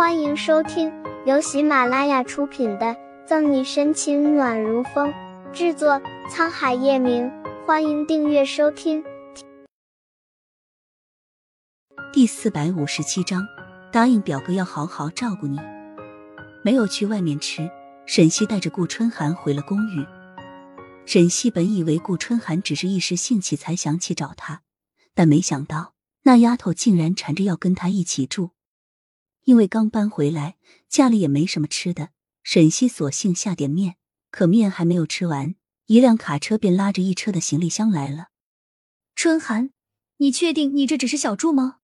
欢迎收听由喜马拉雅出品的《赠你深情暖如风》，制作沧海夜明。欢迎订阅收听。第四百五十七章，答应表哥要好好照顾你。没有去外面吃，沈西带着顾春寒回了公寓。沈西本以为顾春寒只是一时兴起才想起找他，但没想到那丫头竟然缠着要跟他一起住。因为刚搬回来，家里也没什么吃的，沈西索性下点面。可面还没有吃完，一辆卡车便拉着一车的行李箱来了。春寒，你确定你这只是小住吗？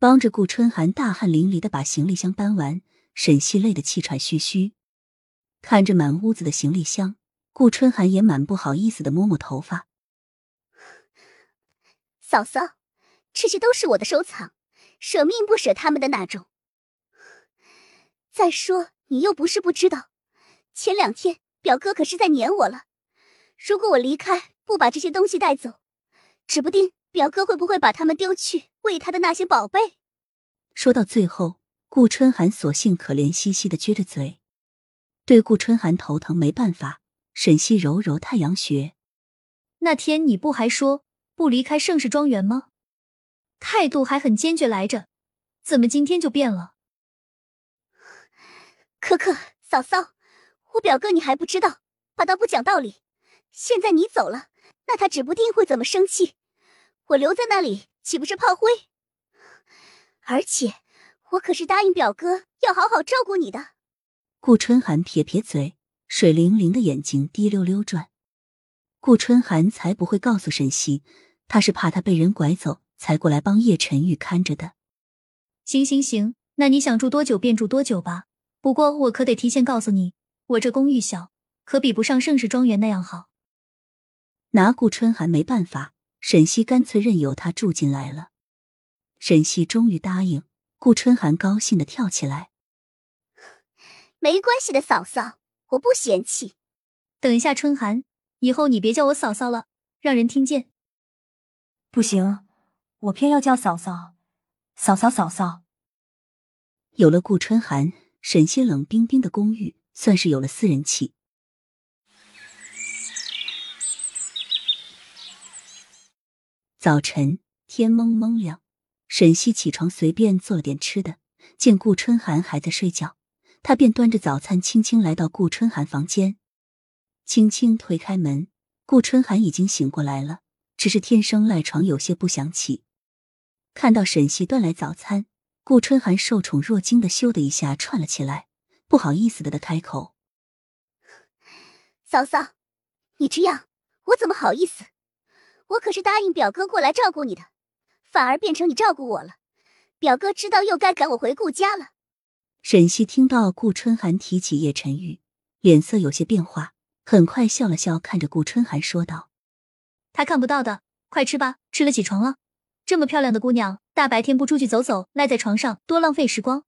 帮着顾春寒大汗淋漓的把行李箱搬完，沈西累得气喘吁吁。看着满屋子的行李箱，顾春寒也蛮不好意思的摸摸头发。嫂嫂，这些都是我的收藏。舍命不舍他们的那种。再说，你又不是不知道，前两天表哥可是在撵我了。如果我离开，不把这些东西带走，指不定表哥会不会把他们丢去喂他的那些宝贝。说到最后，顾春寒索性可怜兮兮的撅着嘴。对顾春寒头疼没办法，沈西揉揉太阳穴。那天你不还说不离开盛世庄园吗？态度还很坚决来着，怎么今天就变了？可可嫂嫂，我表哥你还不知道，他倒不讲道理。现在你走了，那他指不定会怎么生气。我留在那里岂不是炮灰？而且我可是答应表哥要好好照顾你的。顾春寒撇撇嘴，水灵灵的眼睛滴溜溜转。顾春寒才不会告诉沈西，他是怕他被人拐走。才过来帮叶晨玉看着的。行行行，那你想住多久便住多久吧。不过我可得提前告诉你，我这公寓小，可比不上盛世庄园那样好。拿顾春寒没办法，沈西干脆任由他住进来了。沈西终于答应，顾春寒高兴的跳起来。没关系的，嫂嫂，我不嫌弃。等一下，春寒，以后你别叫我嫂嫂了，让人听见。不行。我偏要叫嫂嫂，嫂嫂，嫂嫂。有了顾春寒，沈西冷冰冰的公寓算是有了私人气。早晨天蒙蒙亮，沈西起床随便做了点吃的，见顾春寒还在睡觉，他便端着早餐轻轻来到顾春寒房间，轻轻推开门，顾春寒已经醒过来了，只是天生赖床，有些不想起。看到沈西端来早餐，顾春寒受宠若惊的咻的一下串了起来，不好意思的的开口：“嫂嫂，你这样，我怎么好意思？我可是答应表哥过来照顾你的，反而变成你照顾我了。表哥知道又该赶我回顾家了。”沈西听到顾春寒提起叶晨玉，脸色有些变化，很快笑了笑，看着顾春寒说道：“他看不到的，快吃吧，吃了起床了。”这么漂亮的姑娘，大白天不出去走走，赖在床上多浪费时光。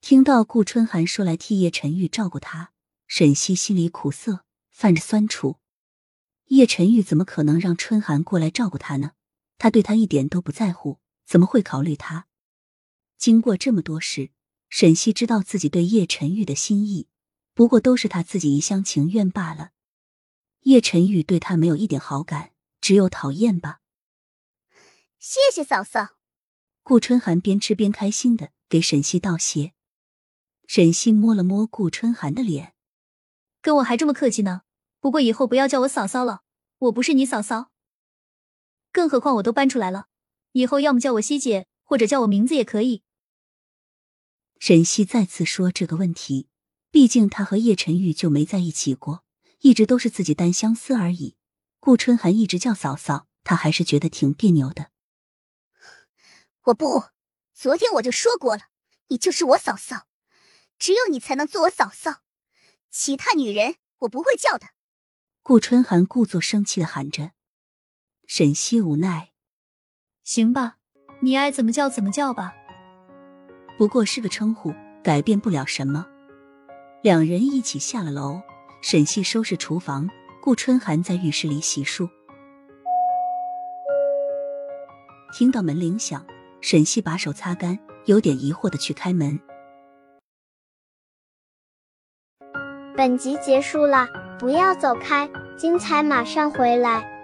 听到顾春寒说来替叶晨玉照顾她，沈西心里苦涩，泛着酸楚。叶晨玉怎么可能让春寒过来照顾她呢？他对她一点都不在乎，怎么会考虑她？经过这么多事，沈西知道自己对叶晨玉的心意，不过都是他自己一厢情愿罢了。叶晨玉对他没有一点好感，只有讨厌吧。谢谢嫂嫂。顾春寒边吃边开心的给沈西道谢。沈西摸了摸顾春寒的脸，跟我还这么客气呢。不过以后不要叫我嫂嫂了，我不是你嫂嫂。更何况我都搬出来了，以后要么叫我西姐，或者叫我名字也可以。沈西再次说这个问题，毕竟他和叶晨玉就没在一起过，一直都是自己单相思而已。顾春寒一直叫嫂嫂，他还是觉得挺别扭的。我不，昨天我就说过了，你就是我嫂嫂，只有你才能做我嫂嫂，其他女人我不会叫的。顾春寒故作生气的喊着，沈西无奈，行吧，你爱怎么叫怎么叫吧，不过是个称呼，改变不了什么。两人一起下了楼，沈西收拾厨房，顾春寒在浴室里洗漱，听到门铃响。沈西把手擦干，有点疑惑的去开门。本集结束了，不要走开，精彩马上回来。